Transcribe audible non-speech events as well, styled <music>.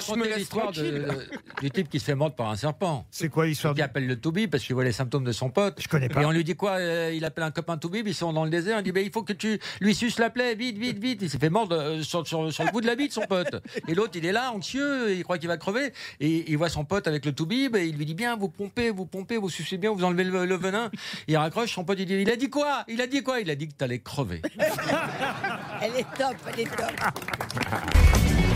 je me raconter l'histoire du type qui se fait mordre par un serpent. C'est quoi l'histoire Qui appelle le toubib parce qu'il voit les symptômes de son pote. Je connais pas. Et on lui dit quoi euh, Il appelle un copain toubib, ils sont dans le désert. On dit ben, il faut que tu lui suces la plaie, vite, vite, vite. Il s'est fait mordre euh, sur, sur- sur le bout de la bite, son pote. Et l'autre, il est là, anxieux, il croit qu'il va crever. Et il voit son pote avec le toubib et il lui dit bien, vous pompez, vous pompez, vous sucez bien, vous enlevez le, le venin. Il raccroche, son pote, il dit il a dit quoi Il a dit quoi? Il a dit que t'allais crever. <laughs> Elle est top, elle est top.